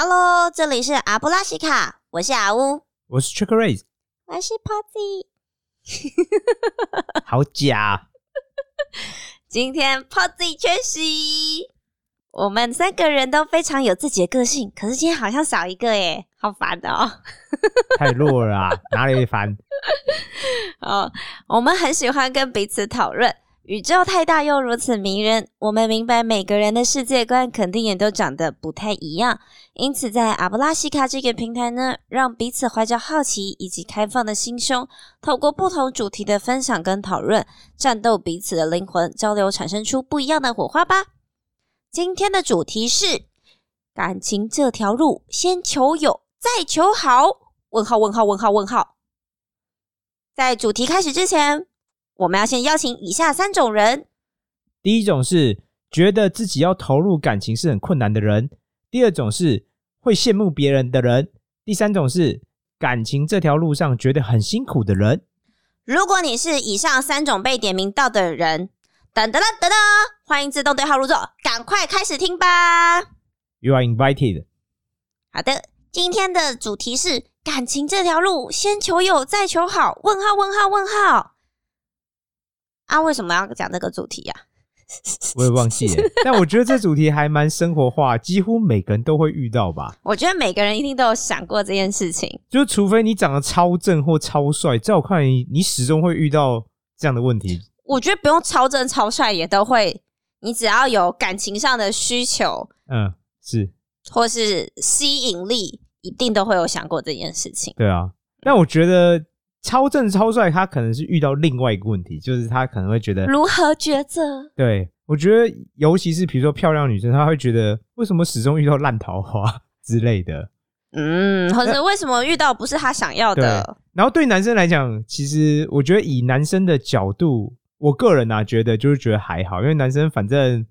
Hello，这里是阿布拉西卡，我是阿乌，我是 Trick Race，我是 Posy。好假！今天 Posy 缺席，我们三个人都非常有自己的个性，可是今天好像少一个耶，好烦哦。太弱了啊，哪里烦？哦，我们很喜欢跟彼此讨论。宇宙太大又如此迷人，我们明白每个人的世界观肯定也都长得不太一样。因此，在阿布拉西卡这个平台呢，让彼此怀着好奇以及开放的心胸，透过不同主题的分享跟讨论，战斗彼此的灵魂，交流产生出不一样的火花吧。今天的主题是感情这条路，先求友，再求好。问号？问号？问号？问号？在主题开始之前。我们要先邀请以下三种人：第一种是觉得自己要投入感情是很困难的人；第二种是会羡慕别人的人；第三种是感情这条路上觉得很辛苦的人。如果你是以上三种被点名到的人，等等等等，欢迎自动对号入座，赶快开始听吧。You are invited。好的，今天的主题是感情这条路，先求有，再求好。问号？问号？问号？啊，为什么要讲这个主题呀？我也忘记了，但我觉得这主题还蛮生活化，几乎每个人都会遇到吧。我觉得每个人一定都有想过这件事情，就除非你长得超正或超帅，在我看来，你始终会遇到这样的问题。我觉得不用超正超帅也都会，你只要有感情上的需求，嗯，是，或是吸引力，一定都会有想过这件事情。对啊，但我觉得。超正超帅，他可能是遇到另外一个问题，就是他可能会觉得如何抉择？对我觉得，尤其是比如说漂亮女生，她会觉得为什么始终遇到烂桃花之类的，嗯，或者为什么遇到不是他想要的？然后对男生来讲，其实我觉得以男生的角度，我个人啊觉得就是觉得还好，因为男生反正。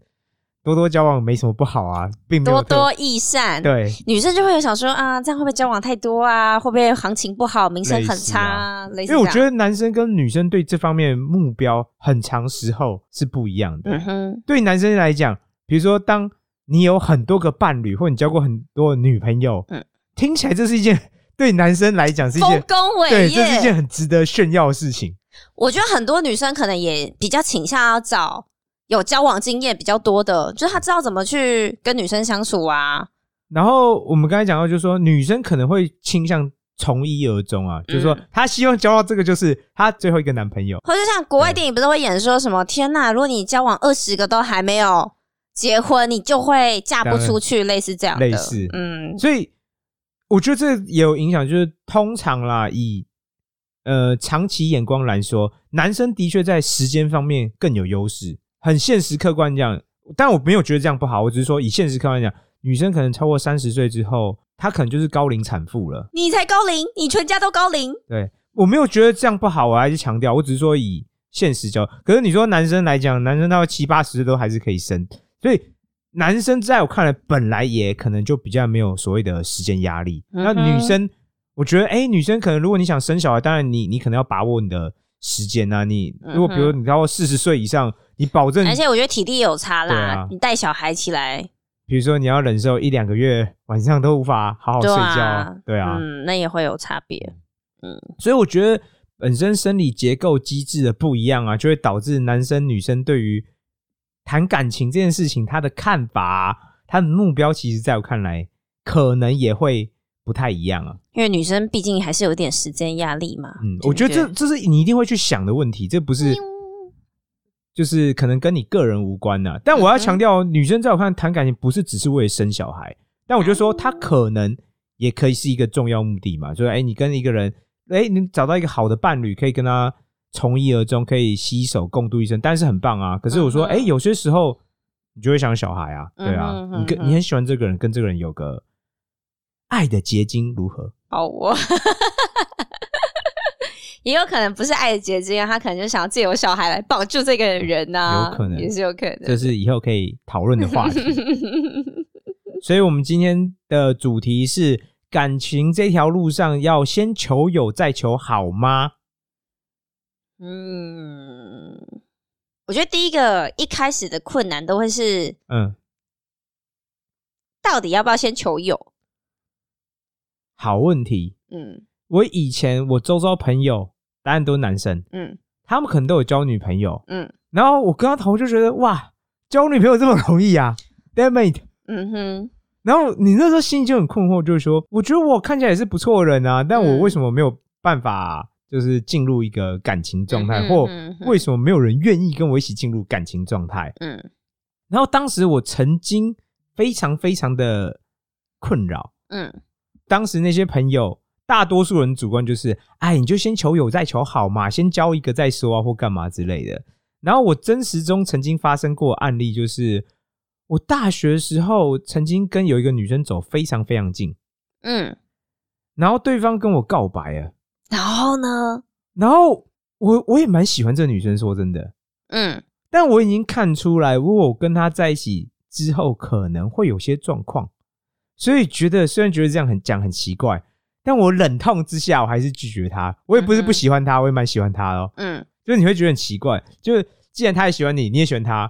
多多交往没什么不好啊，并没有多多益善。对，女生就会有想说啊，这样会不会交往太多啊？会不会行情不好，名声很差？啊因为我觉得男生跟女生对这方面目标很长时候是不一样的。嗯哼，对男生来讲，比如说当你有很多个伴侣，或你交过很多女朋友，嗯，听起来这是一件对男生来讲是一件丰功伟业，对，这是一件很值得炫耀的事情。我觉得很多女生可能也比较倾向要找。有交往经验比较多的，就是他知道怎么去跟女生相处啊。然后我们刚才讲到，就是说女生可能会倾向从一而终啊，就是说她希望交到这个就是她最后一个男朋友。或者像国外电影不是会演说什么？天呐，如果你交往二十个都还没有结婚，你就会嫁不出去，类似这样的。类似，嗯。所以我觉得这也有影响，就是通常啦，以呃长期眼光来说，男生的确在时间方面更有优势。很现实客观讲，但我没有觉得这样不好。我只是说，以现实客观讲，女生可能超过三十岁之后，她可能就是高龄产妇了。你才高龄，你全家都高龄。对我没有觉得这样不好，我还是强调，我只是说以现实教。可是你说男生来讲，男生到七八十都还是可以生，所以男生在我看来本来也可能就比较没有所谓的时间压力。那女生，我觉得，哎，女生可能如果你想生小孩，当然你你可能要把握你的时间啊。你如果比如你超过四十岁以上。你保证，而且我觉得体力有差啦。你带小孩起来，比如说你要忍受一两个月晚上都无法好好睡觉，对啊，嗯，那也会有差别。嗯，所以我觉得本身生理结构机制的不一样啊，就会导致男生女生对于谈感情这件事情他的看法、他的目标，其实在我看来可能也会不太一样啊。因为女生毕竟还是有点时间压力嘛。嗯，我觉得这这是你一定会去想的问题，这不是。就是可能跟你个人无关呐，但我要强调，女生在我看谈感情不是只是为了生小孩，但我就说她可能也可以是一个重要目的嘛，就是哎，你跟一个人，哎，你找到一个好的伴侣，可以跟他从一而终，可以携手共度一生，但是很棒啊。可是我说，哎，有些时候你就会想小孩啊，对啊，你跟你很喜欢这个人，跟这个人有个爱的结晶如何？好，我。也有可能不是爱的结晶啊，他可能就想要借由小孩来绑住这个人呐，有可能也是有可能，这是以后可以讨论的话题。所以，我们今天的主题是感情这条路上要先求有再求好吗？嗯，我觉得第一个一开始的困难都会是，嗯，到底要不要先求有？好问题。嗯我以前我周遭朋友答案都是男生，嗯。他们可能都有交女朋友，嗯。然后我跟他讨论就觉得哇，交女朋友这么容易啊，damn it！嗯哼，然后你那时候心里就很困惑，就是说，我觉得我看起来也是不错的人啊，但我嗯为什么没有办法就是进入一个感情状态，嗯或为什么没有人愿意跟我一起进入感情状态？嗯。然后当时我曾经非常非常的困扰，嗯。当时那些朋友，大多数人主观就是，哎，你就先求有再求好嘛，先交一个再说啊，或干嘛之类的。然后我真实中曾经发生过案例，就是我大学的时候曾经跟有一个女生走非常非常近，嗯，然后对方跟我告白了，然后呢？然后我我也蛮喜欢这个女生，说真的，嗯。但我已经看出来，如果我跟她在一起之后，可能会有些状况，所以觉得虽然觉得这样很讲很奇怪，但我忍痛之下，我还是拒绝他。我也不是不喜欢他，我也蛮喜欢他的哦。嗯就是你会觉得很奇怪，就是既然他也喜欢你，你也喜欢他，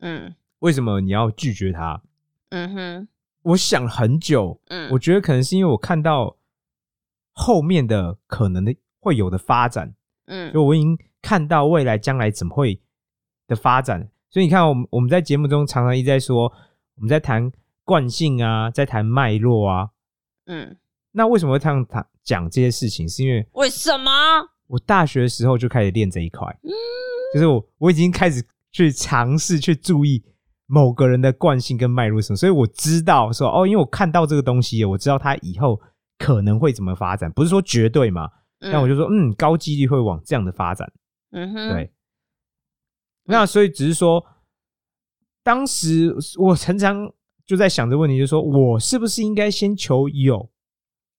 嗯为什么你要拒绝他？嗯哼我想了很久，嗯，我觉得可能是因为我看到后面的可能的会有的发展，嗯就我已经看到未来将来怎么会的发展，所以你看，我们我们在节目中常常一直在说，我们在谈惯性啊，在谈脉络啊。嗯，那为什么会这样谈讲这些事情？是因为为什么？我大学的时候就开始练这一块，嗯就是我我已经开始去尝试去注意某个人的惯性跟脉络是什么，所以我知道说哦，因为我看到这个东西，我知道他以后可能会怎么发展，不是说绝对嘛，但我就说嗯，高几率会往这样的发展。嗯哼，对，那所以只是说，当时我常常就在想这个问题，就是说我是不是应该先求有，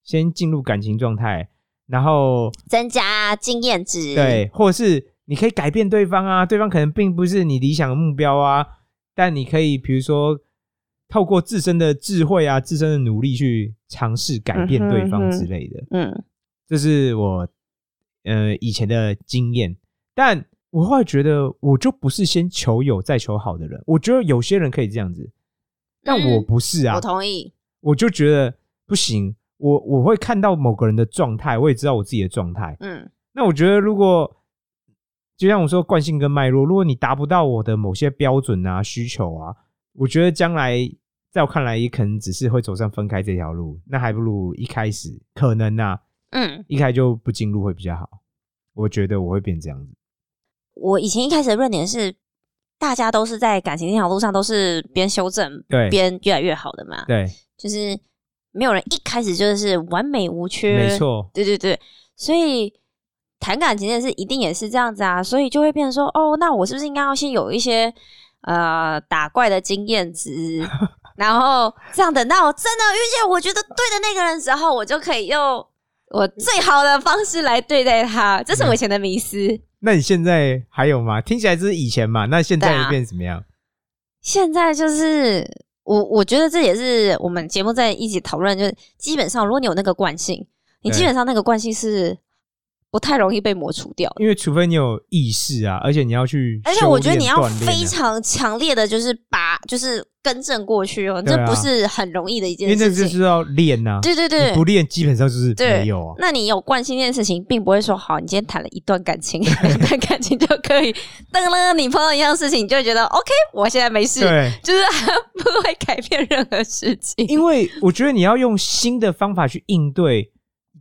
先进入感情状态，然后增加经验值。，对，或者是你可以改变对方啊，对方可能并不是你理想的目标啊，但你可以比如说透过自身的智慧啊、自身的努力去尝试改变对方之类的。嗯这是我呃以前的经验，但我后来觉得我就不是先求有再求好的人。我觉得有些人可以这样子，但嗯我不是啊，我同意。我就觉得不行。我我会看到某个人的状态，我也知道我自己的状态。嗯那我觉得如果就像我说惯性跟脉络，如果你达不到我的某些标准啊、需求啊，我觉得将来在我看来也可能只是会走上分开这条路。那还不如一开始可能啊，嗯，一开始就不进入会比较好。我觉得我会变这样子。我以前一开始的论点是，大家都是在感情这条路上都是边修正对边越来越好的嘛。对，就是没有人一开始就是完美无缺。没。错，对对对，所以谈感情的是一定也是这样子啊，所以就会变成说，哦，那我是不是应该要先有一些呃打怪的经验值，然后这样等到我真的遇见我觉得对的那个人之后，我就可以用我最好的方式来对待他，这是我以前的迷思。那你现在还有吗？听起来这是以前嘛，那现在对啊变怎么样？现在就是我，我觉得这也是我们节目在一起讨论，就是基本上如果你有那个惯性，你基本上那个惯性是不太容易被抹除掉的。因为除非你有意识啊，而且你要去，而且我觉得你要非常强烈的，就是把就是更正过去哦，这不是很容易的一件事情。这就是要练呐、对对对。你不，练基本上就是没有啊。那你有惯性这件事情，并不会说好，你今天谈了一段感情，两段感情就可以，当了你碰到一样事情，你就会觉得 OK，我现在没事，对，就是不会改变任何事情。因为我觉得你要用新的方法去应对，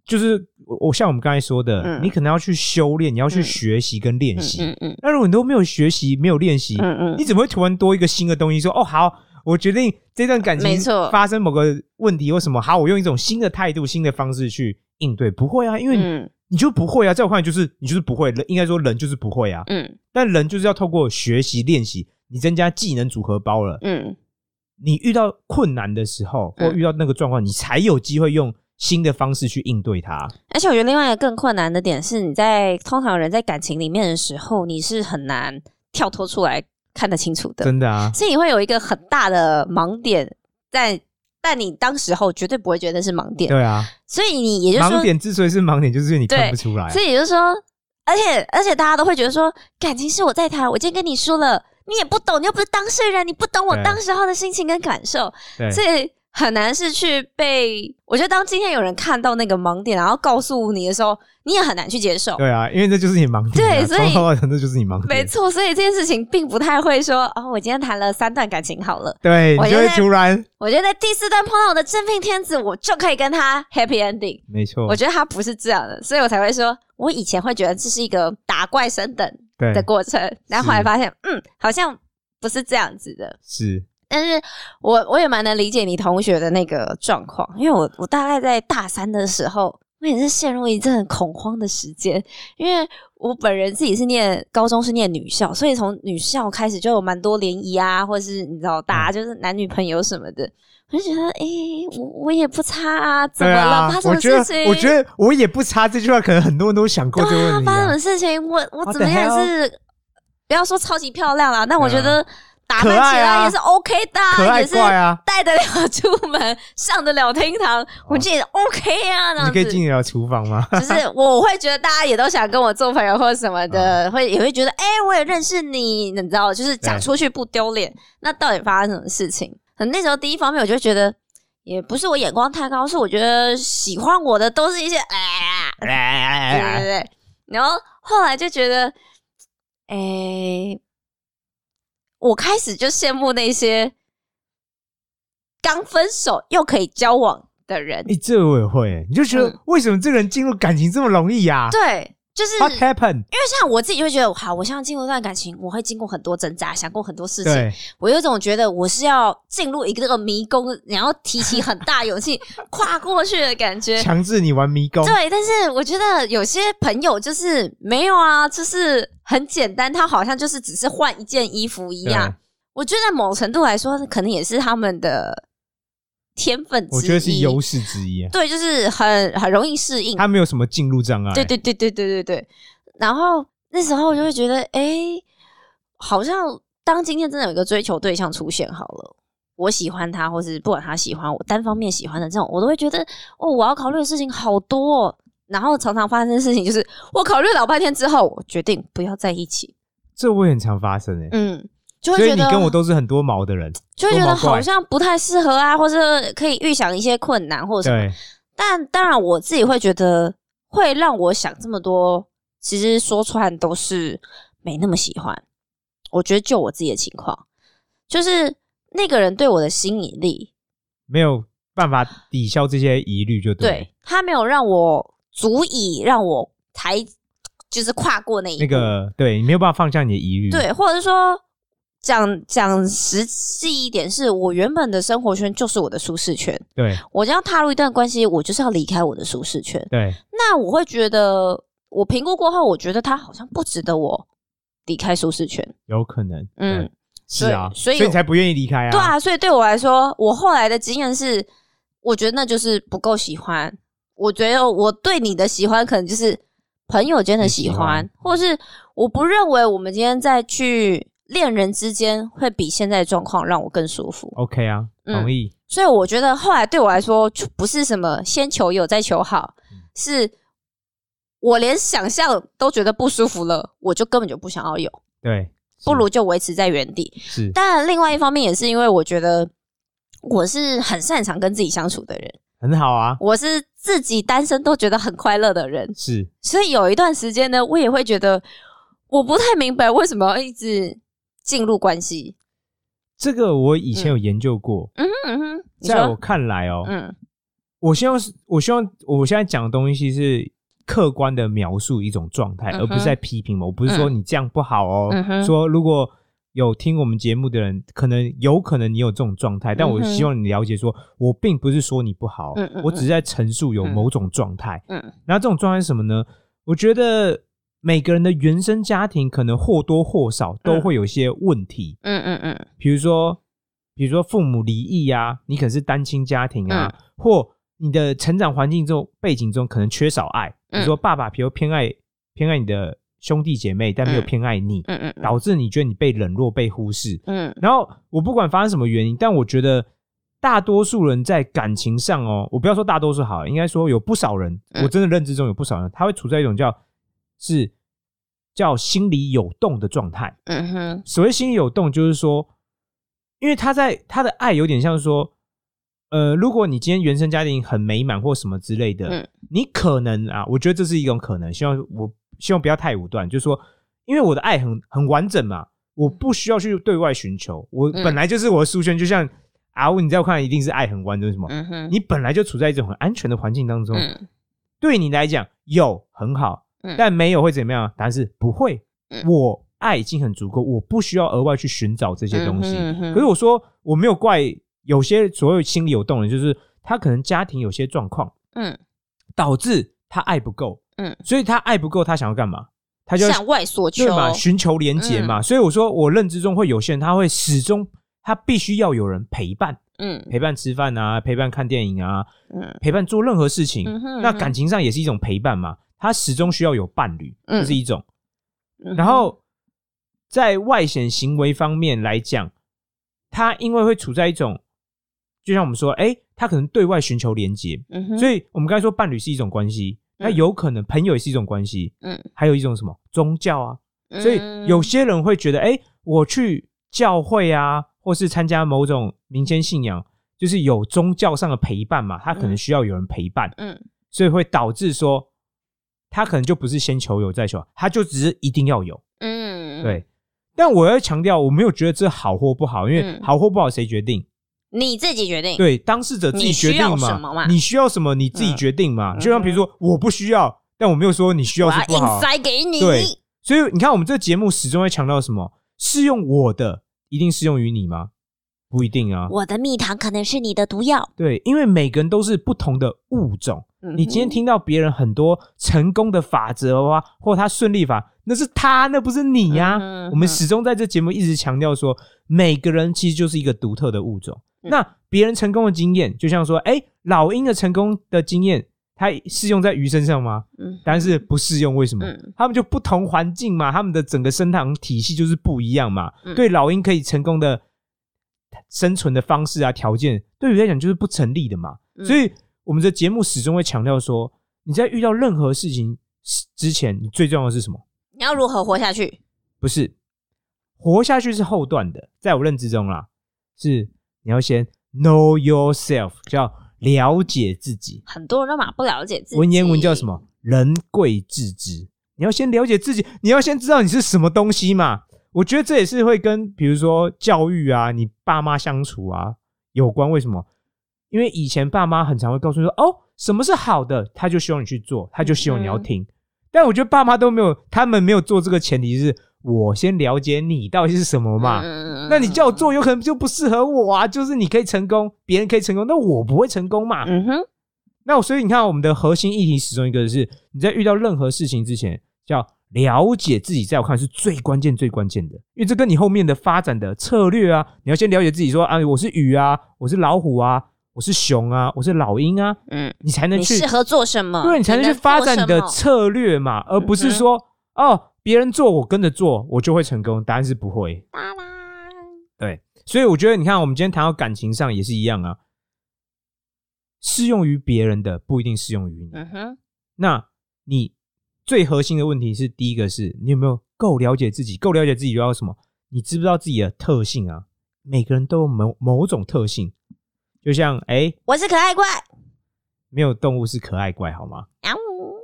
就是我我像我们刚才说的，嗯。你可能要去修炼，你要去嗯。学习跟练嗯习。嗯嗯。那如果你都没有学习，没有练习，嗯嗯。你怎么会突然多一个新的东西说哦好，我决定这段感情没错。发生某个问题或什么，好，我用一种新的态度、新的方式去应对，不会啊，因为你,、嗯。你就不会啊，在我看来就是你就是不会，人应该说人就是不会啊，嗯。但人就是要透过学习练习，你增加技能组合包了，嗯。你遇到困难的时候或嗯。遇到那个状况，你才有机会用新的方式去应对它。而且我觉得另外一个更困难的点是，你在通常人在感情里面的时候，你是很难跳脱出来看得清楚的，真的啊，所以你会有一个很大的盲点在，但你当时候绝对不会觉得是盲点，对啊，所以你也就是说盲，点之所以是盲点，就是你看不出来。啊。所以也就是说，而且而且大家都会觉得说，感情是我在谈，我今天跟你说了，你也不懂，你又不是当事人，你不懂我当时候的心情跟感受，对。所以很难是去被。我觉得当今天有人看到那个盲点，然后告诉你的时候，你也很难去接受。对啊，因为这就是你盲点啊。对所以那就是你盲点。没错，所以这件事情并不太会说哦，我今天谈了三段感情好了，对，我就会我觉得突然，我觉得在第四段碰到我的真命天子，我就可以跟他 happy ending。没错我，觉得他不是这样的，所以我才会说，我以前会觉得这是一个打怪升等对的，过程，然后后来发现，嗯，好像不是这样子的。是但是我我也蛮能理解你同学的那个状况，因为我我大概在大三的时候，我也是陷入一阵恐慌的时间，因为我本人自己是念高中是念女校，所以从女校开始就有蛮多联谊啊，或者是你知道大家就是男女朋友什么的，我就觉得，诶，我我也不差啊，怎么了？啊发，生什么我觉得事情？我觉得我也不差这句话，可能很多人都想过这个对啊，问题发生什啊。么事情？我我怎么样是不要说超级漂亮啦，但我觉得打可扮起来也是 OK 的啊、可爱也是怪啊，带得了出门，上得了厅堂，我觉得 OK 啊，你可以子。进得了厨房吗？就是我会觉得大家也都想跟我做朋友或者什么的，嗯会也会觉得，哎、我也认识你，你知道，就是讲出去不丢脸。那到底发生什么事情？可那时候第一方面，我就觉得也不是我眼光太高，是我觉得喜欢我的都是一些 哎，对对对。然后后来就觉得，哎、我开始就羡慕那些刚分手又可以交往的人。哎，这我也会欸，你就觉得嗯。为什么这个人进入感情这么容易呀对，就是？What happened？因为像我自己就会觉得，好，我现在进入一段感情，我会经过很多挣扎，想过很多事情。我有种觉得我是要进入一个这个迷宫，然后提起很大勇气 跨过去的感觉。强制你玩迷宫。对，但是我觉得有些朋友就是没有啊，就是很简单，他好像就是只是换一件衣服一样。我觉得某程度来说，可能也是他们的天分之一。我觉得是优势之一。对，就是很很容易适应。他没有什么进入障碍。对对对对对对对。然后那时候我就会觉得，哎，好像当今天真的有一个追求对象出现好了，我喜欢他，或是不管他喜欢我，单方面喜欢的这种，我都会觉得，哦，我要考虑的事情好多、哦。然后常常发生的事情就是，我考虑老半天之后，我决定不要在一起。这我也很常发生诶。嗯，就会所以觉得你跟我都是很多毛的人。就会觉得好像不太适合啊，或者可以预想一些困难或者什么。对，但当然，我自己会觉得会让我想这么多，其实说穿都是没那么喜欢。我觉得就我自己的情况，就是那个人对我的吸引力，没有办法抵消这些疑虑，就对他没有让我足以让我抬，就是跨过那一步。那个，对你没有办法放下你的疑虑。对，或者是说讲讲实际一点，是我原本的生活圈就是我的舒适圈。对我将要踏入一段关系，我就是要离开我的舒适圈。对那我会觉得，我评估过后，我觉得他好像不值得我离开舒适圈。有可能。嗯嗯，是啊，所以所以你才不愿意离开啊。对啊，所以对我来说，我后来的经验是，我觉得那就是不够喜欢。我觉得我对你的喜欢，可能就是朋友间的喜欢，喜欢或是我不认为我们今天再去恋人之间会比现在的状况让我更舒服。OK 啊，嗯。同意。所以我觉得后来对我来说，就不是什么先求有再求好，是我连想象都觉得不舒服了，我就根本就不想要有，对，不如就维持在原地。是。但，另外一方面也是因为我觉得我是很擅长跟自己相处的人，很好啊，我是自己单身都觉得很快乐的人，是。所以有一段时间呢，我也会觉得我不太明白为什么要一直进入关系。这个我以前有研究过，嗯哼嗯哼，在我，看来哦，嗯。我希望是，我希望我现在讲的东西是客观的描述一种状态，嗯而不是在批评我。我不是说你这样不好哦，嗯说如果有听我们节目的人，可能有可能你有这种状态，但我希望你了解说，我并不是说你不好，我只是在陈述有某种状态。嗯然后这种状态是什么呢？我觉得每个人的原生家庭可能或多或少都会有一些问题，嗯嗯嗯。比如说，比如说父母离异啊，你可能是单亲家庭啊，嗯。或你的成长环境中背景中可能缺少爱，比如说爸爸比如偏爱偏爱你的兄弟姐妹，但没有嗯偏爱你，嗯嗯。导致你觉得你被冷落、被忽视。嗯。然后我不管发生什么原因，但我觉得大多数人在感情上哦，我不要说大多数好了，应该说有不少人，嗯。我真的认知中有不少人，他会处在一种叫是叫心里有动的状态。嗯哼所谓心里有动，就是说，因为他在他的爱有点像说，呃，如果你今天原生家庭很美满或什么之类的，嗯你可能啊，我觉得这是一种可能。希望我希望不要太武断，就是说，因为我的爱很很完整嘛，我不需要去对外寻求，我嗯本来就是我的书圈，就像阿乌，你在我看来一定是爱很完整，什么？嗯哼，你本来就处在一种很安全的环境当中，嗯对你来讲有很好，嗯但没有会怎么样？答案是不会。嗯我爱已经很足够，我不需要额外去寻找这些东西。嗯哼嗯哼可是我说我没有怪有些所谓心里有动的人，就是他可能家庭有些状况，嗯导致他爱不够，嗯，所以他爱不够，他想要干嘛？他就向外索求对嘛，寻求连结嗯嘛。所以我说，我认知中会有些人他会始终他必须要有人陪伴，嗯陪伴吃饭啊，陪伴看电影啊，嗯陪伴做任何事情。嗯哼那感情上也是一种陪伴嘛，他始终需要有伴侣，嗯。这是一种。嗯然后在外显行为方面来讲，他因为会处在一种，就像我们说，哎，他可能对外寻求连接，嗯，所以我们刚才说伴侣是一种关系，那嗯有可能朋友也是一种关系，嗯，还有一种什么宗教啊，所以有些人会觉得，哎，我去教会啊，或是参加某种民间信仰，就是有宗教上的陪伴嘛，他可能需要有人陪伴，嗯。所以会导致说，他可能就不是先求有再求，他就只是一定要有。嗯，对，但我要强调，我没有觉得这好或不好，因为嗯好或不好谁决定？你自己决定，对，当事者自己决定嘛你需要什么，你自己嗯决定嘛。嗯就像比如说，我不需要，但我没有说你需要是不好。塞给你，对所以你看，我们这个节目始终在强调什么？适用我的，一定适用于你吗？不一定啊。我的蜜糖可能是你的毒药。对，因为每个人都是不同的物种。你今天听到别人很多成功的法则啊，或他顺利法，那是他，那不是你呀、嗯哼我们始终在这节目一直强调说，每个人其实就是一个独特的物种。嗯那别人成功的经验，就像说，哎，老鹰的成功的经验，它适用在鱼身上吗？嗯但是不适用。为什么？嗯他们就不同环境嘛，他们的整个生态体系就是不一样嘛。嗯对老鹰可以成功的生存的方式啊条件，对鱼来讲就是不成立的嘛。嗯所以我们的节目始终会强调说，你在遇到任何事情之前，你最重要的是什么？你要如何活下去？不是活下去是后段的，在我认知中啦，是你要先 know yourself，叫了解自己。很多人都嘛不了解自己。文言文叫什？么？人贵自知。你要先了解自己，你要先知道你是什么东西嘛。我觉得这也是会跟比如说教育啊，你爸妈相处啊有关。为什么？因为以前爸妈很常会告诉你说，哦，什么是好的，他就希望你去做，他就希望你要听。但我觉得爸妈都没有，他们没有做这个前提是我先了解你到底是什么嘛。嗯那你叫我做，有可能就不适合我啊。就是你可以成功，别人可以成功，那我不会成功嘛。嗯哼，那我所以你看，我们的核心议题始终一个是你在遇到任何事情之前，叫了解自己，在我看是最关键、最关键的，因为这跟你后面的发展的策略啊，你要先了解自己说，啊，我是鱼啊，我是老虎啊，我是熊啊，我是老鹰啊，嗯，你才能去适合做什么？对你才能去发展你的策略嘛，而不是说、哦，别人做我跟着做，我就会成功。答案是不会。对，所以我觉得你看，我们今天谈到感情上也是一样啊，适用于别人的不一定适用于你。嗯哼，那你最核心的问题是，第一个是你有没有够了解自己？够了解自己就要什么？你知不知道自己的特性啊？每个人都有某某种特性，就像哎，我是可爱怪。没有动物是可爱怪，好吗？啊呜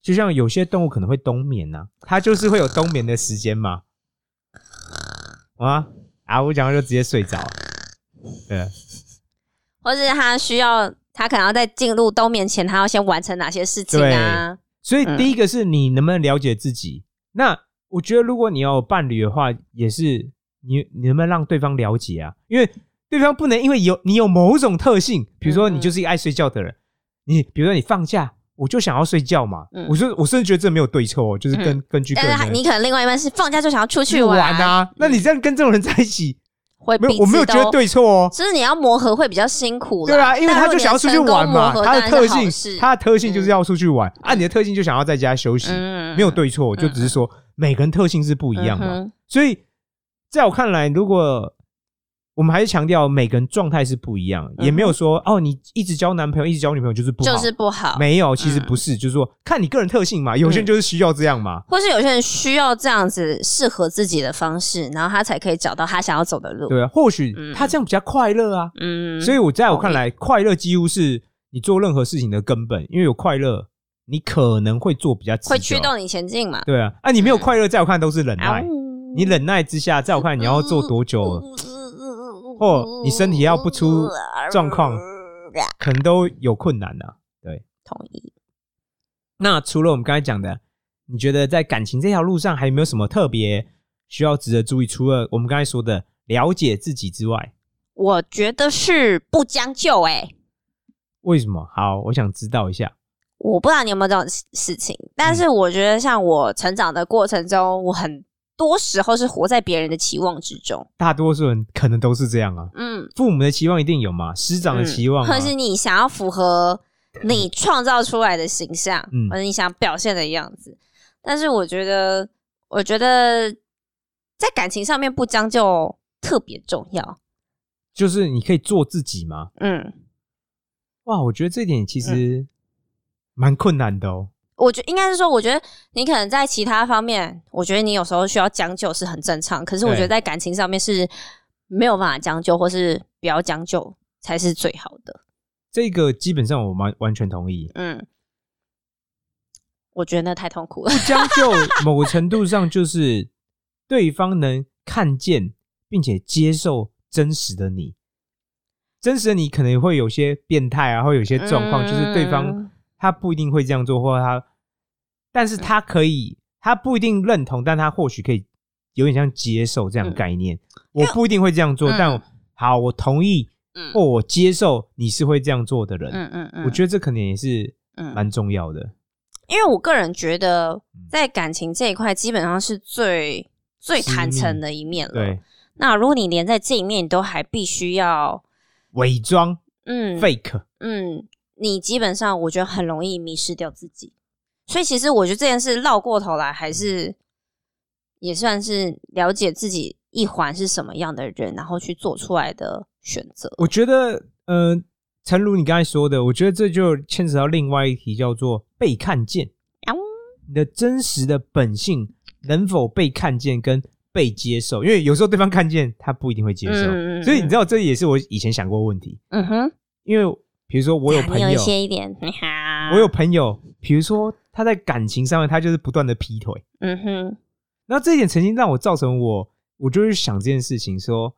就像有些动物可能会冬眠呐、它就是会有冬眠的时间嘛。啊啊！我讲完就直接睡着。对，或是它需要，它可能要在进入冬眠前，它要先完成哪些事情啊？所以嗯第一个是你能不能了解自己。那我觉得如果你要有伴侣的话，也是你你能不能让对方了解啊？因为对方不能因为有你有某种特性，比如说嗯。你就是一个爱睡觉的人，你比如说你放假。我就想要睡觉嘛，嗯。我就我甚至觉得这没有对错哦，就是根、嗯。根据个但人你可能另外一半是放假就想要出去去玩啊，那你这样跟这种人在一起，会没有我没有觉得，对错哦，就是你要磨合会比较辛苦啦。对啊，因为他就想要出去玩嘛，他的特性，他的特性就是要出去玩，啊，你的特性就想要在家休息，嗯没有对错，就只是说每个人特性是不一样的，嗯所以在我看来，如果我们还是强调每个人状态是不一样，也没有说哦，你一直交男朋友，一直交女朋友就是不好，就是不好。没有，其实不是，就是说看你个人特性嘛，有些人就是需要这样嘛，或是有些人需要这样子适合自己的方式，然后他才可以找到他想要走的路。对啊，或许他这样比较快乐啊。嗯，所以我在我看来，快乐几乎是你做任何事情的根本，因为有快乐，你可能会做比较会驱动你前进嘛。对啊，啊，你没有快乐，在我看都是忍耐。你忍耐之下，在我看你要做多久？或你身体要不出状况，可能都有困难的。对，同意。那除了我们刚才讲的，你觉得在感情这条路上还有没有什么特别需要值得注意？除了我们刚才说的了解自己之外，我觉得是不将就。哎，为什么？好，我想知道一下。我不知道你有没有这种事情，但是我觉得像我成长的过程中，我很。多时候是活在别人的期望之中，大多数人可能都是这样啊。嗯，父母的期望一定有嘛，师长的期望，或是你想要符合你创造出来的形象，嗯或者你想表现的样子。但是我觉得，我觉得在感情上面不将就特别重要，就是你可以做自己吗？嗯，哇，我觉得这点其实蛮困难的哦。我觉应该是说，我觉得你可能在其他方面，我觉得你有时候需要将就，是很正常。可是我觉得在感情上面是没有办法将就，或是不要将就才是最好的。这个基本上我完完全同意。嗯，我觉得那太痛苦了。不 将就，某程度上就是对方能看见并且接受真实的你。真实的你可能会有些变态啊，会有些状况，就是对方他不一定会这样做，或者他。但是他可以，他不一定认同，但他或许可以有点像接受这样概念。我不一定会这样做，但好，我同意，或我接受你是会这样做的人。嗯嗯嗯，我觉得这可能也是蛮重要的。因为我个人觉得，在感情这一块，基本上是最最坦诚的一面了。对，那如果你连在这一面都还必须要伪装，嗯，fake，嗯，你基本上我觉得很容易迷失掉自己。所以其实我觉得这件事绕过头来，还是也算是了解自己一环是什么样的人，然后去做出来的选择。我觉得，呃，诚如你刚才说的，我觉得这就牵扯到另外一题，叫做被看见。你的真实的本性能否被看见跟被接受？因为有时候对方看见他不一定会接受，所以你知道这也是我以前想过问题。嗯哼，因为比如说我有朋友，一些一点，我有朋友，比如说。他在感情上面，他就是不断的劈腿。嗯哼，那这一点曾经让我造成我，我就是想这件事情，说，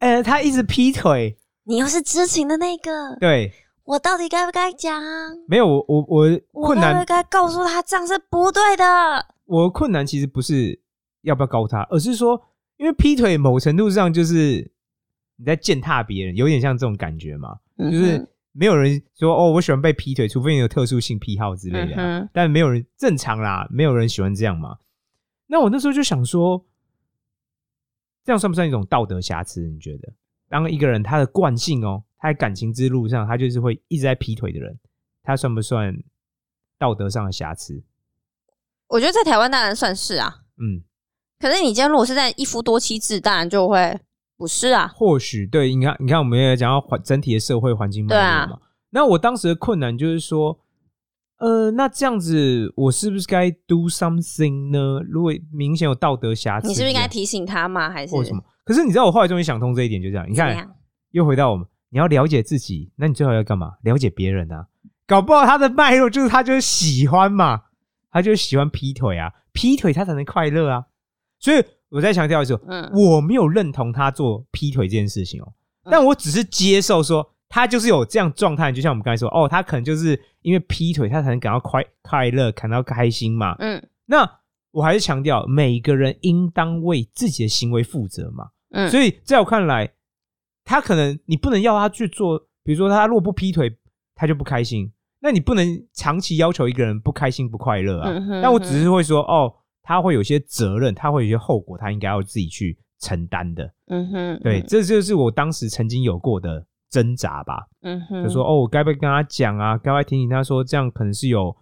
呃，他一直劈腿，你又是知情的那个，对，我到底该不该讲？没有，我我我困难，该告诉他这样是不对的。我困难其实不是要不要告他，而是说，因为劈腿某程度上就是你在践踏别人，有点像这种感觉嘛，就是。没有人说哦，我喜欢被劈腿，除非你有特殊性癖好之类的。但没有人正常啦，没有人喜欢这样嘛。那我那时候就想说，这样算不算一种道德瑕疵？你觉得，当一个人他的惯性哦，他在感情之路上，他就是会一直在劈腿的人，他算不算道德上的瑕疵？我觉得在台湾当然算是啊。嗯，可是你今天如果是在一夫多妻制，当然就会。不是啊，或许对，你看，你看，我们也讲到环整体的社会环境脉络嘛。那我当时的困难就是说，呃，那这样子，我是不是该 do something 呢？如果明显有道德瑕疵，你是不是应该提醒他吗？还是或什么？可是你知道，我后来终于想通这一点，就这样。你看，又回到我们，你要了解自己，那你最好要干嘛？了解别人啊，搞不好他的脉络就是他就是喜欢嘛，他就喜欢劈腿啊，劈腿他才能快乐啊，所以。我再强调的时候，嗯，我没有认同他做劈腿这件事情哦，但我只是接受说他就是有这样状态，就像我们刚才说，哦，他可能就是因为劈腿，他才能感到快快乐，感到开心嘛，嗯，那我还是强调，每个人应当为自己的行为负责嘛，嗯，所以在我看来，他可能你不能要他去做，比如说他如果不劈腿，他就不开心，那你不能长期要求一个人不开心不快乐啊，但我只是会说，哦。他会有些责任，他会有些后果，他应该要自己去承担的。嗯哼，对，这就是我当时曾经有过的挣扎吧。嗯哼，就说哦，我该不该跟他讲啊？该不该提醒他说这样可能是有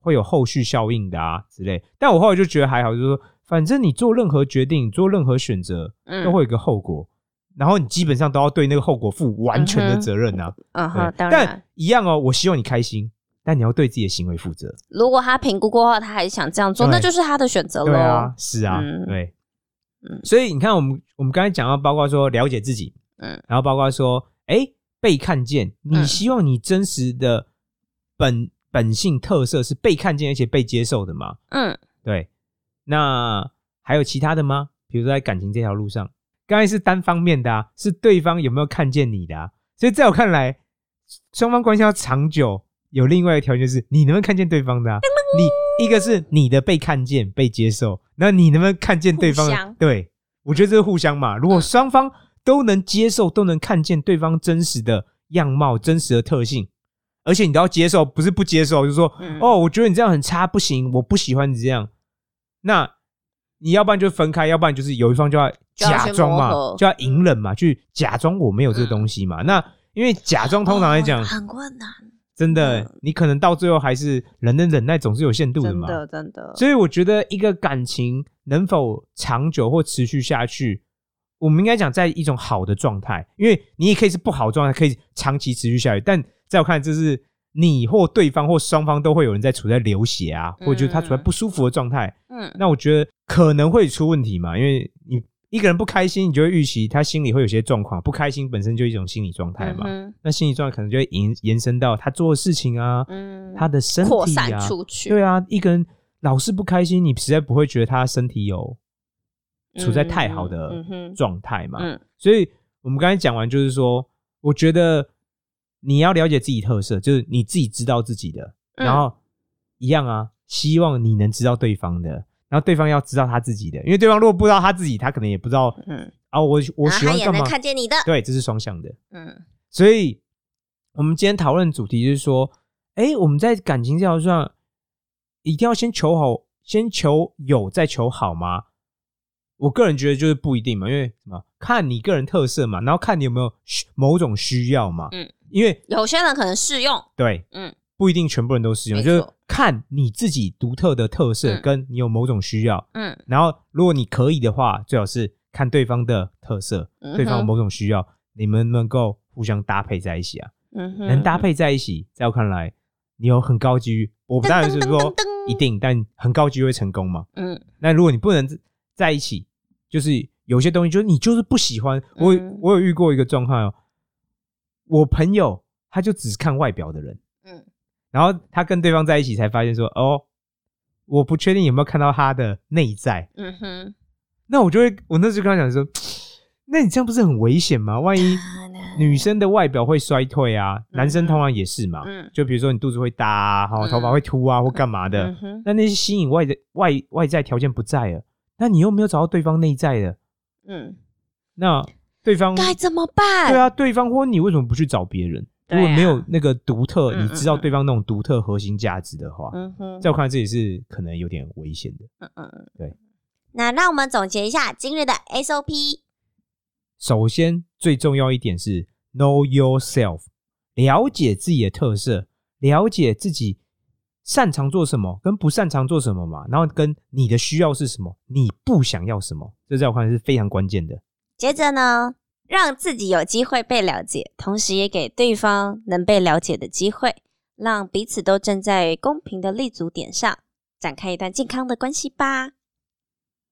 会有后续效应的啊之类。但我后来就觉得还好，就是说反正你做任何决定、做任何选择，都会有一个后果。然后你基本上都要对那个后果负完全的责任啊。嗯哼，对当然但，一样哦，我希望你开心，但你要对自己的行为负责。如果他评估过后，他还是想这样做，那就是他的选择了。对啊，是啊，嗯对，嗯所以你看，我们我们刚才讲到，包括说了解自己，嗯然后包括说，哎，被看见，你嗯希望你真实的本本性特色是被看见而且被接受的嘛？嗯对，那还有其他的吗？比如说在感情这条路上，刚才是单方面的啊，是对方有没有看见你的啊？所以在我看来，双方关系要长久，有另外一个条件是你能不能看见对方的啊？你一个是你的被看见、被接受，那你能不能看见对方的？对，我觉得这是互相嘛。如果嗯双方都能接受，都能看见对方真实的样貌、真实的特性，而且你都要接受，不是不接受，就是说，嗯哦，我觉得你这样很差，不行，我不喜欢你这样。那你要不然就分开，要不然就是有一方就要假装嘛，就要隐忍嘛，去假装我没有这个东西嘛。那因为假装通常来讲，哦很困难，真的嗯你可能到最后还是人的忍耐总是有限度的真嘛。的真的。所以我觉得一个感情能否长久或持续下去，我们应该讲在一种好的状态，因为你也可以是不好的状态，可以长期持续下去。但在我看来，这是你或对方或双方都会有人在处在流血啊，或者他处在不舒服的状态。嗯那我觉得可能会出问题嘛，因为你一个人不开心，你就会预期他心里会有些状况，不开心本身就一种心理状态嘛。嗯那心理状态可能就会延延伸到他做的事情啊，嗯。他的身扩体啊。散，出去，对啊，一个人老是不开心，你实在不会觉得他身体有处在太好的状态嘛。嗯。所以我们刚才讲完，就是说，我觉得你要了解自己特色，就是你自己知道自己的，嗯。然后一样啊，希望你能知道对方的，然后对方要知道他自己的，因为对方如果不知道他自己，他可能也不知道嗯，啊，我我然后他也能喜欢干嘛？看见你的，对，这是双向的。嗯所以，我们今天讨论主题就是说，哎，我们在感情这条路上一定要先求好，先求有，再求好吗？我个人觉得就是不一定嘛，因为什么？看你个人特色嘛，然后看你有没有需某种需要嘛。嗯，因为有些人可能适用，对，嗯不一定全部人都适用，就是看你自己独特的特色，嗯跟你有某种需要。嗯然后，如果你可以的话，最好是看对方的特色，嗯哼对方有某种需要，你们能够互相搭配在一起啊。嗯哼，能搭配在一起，在我看来，你有很高几率。我当然是说噔噔噔噔噔一定，但很高机会成功嘛。嗯那如果你不能在一起，就是有些东西，就是你就是不喜欢。我嗯我有遇过一个状况哦，我朋友他就只看外表的人，嗯然后他跟对方在一起才发现说，哦，我不确定有没有看到他的内在。嗯哼，那我就会，我那时候跟他讲说，那你这样不是很危险吗？万一女生的外表会衰退啊，男生通常也是嘛。嗯就比如说你肚子会大啊，好嗯头发会秃啊，或干嘛的嗯，哼那那些吸引外的外外在条件不在了，那你又没有找到对方内在的，嗯，那对方该怎么办？对啊，对方或你为什么不去找别人？如果没有那个独特，嗯你知道对方那种独特核心价值的话，嗯哼，在我看来这也是可能有点危险的。嗯嗯嗯，对。那让我们总结一下今日的 SOP。首先，最重要一点是 know yourself，了解自己的特色，了解自己擅长做什么，跟不擅长做什么嘛，然后跟你的需要是什么，你不想要什么，这在我看来是非常关键的。接着呢，让自己有机会被了解，同时也给对方能被了解的机会，让彼此都站在公平的立足点上，展开一段健康的关系吧。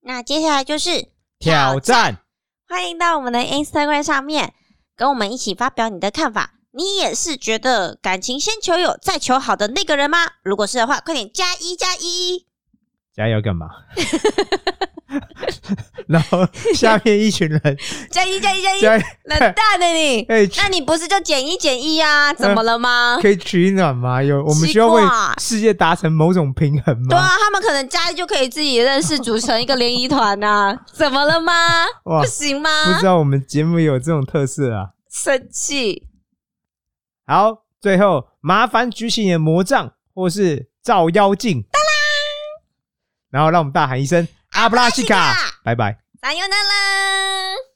那接下来就是挑战，欢迎到我们的 Instagram 上面跟我们一起发表你的看法。你也是觉得感情先求有再求好的那个人吗？如果是的话，快点加一加一。加油干嘛？然后下面一群人加一加一加一，加冷淡的你。哎，那你不是就减一减一啊？怎么了吗？可以取暖吗？有我们需要为世界达成某种平衡吗？对啊，他们可能加一就可以自己认识，组成一个联谊团呐。怎么了吗？不，行吗？不知道我们节目有这种特色啊。生气。好，最后麻烦举起你的魔杖或是照妖镜，然后让我们大喊一声阿布拉西卡，拜拜。撒由那拉。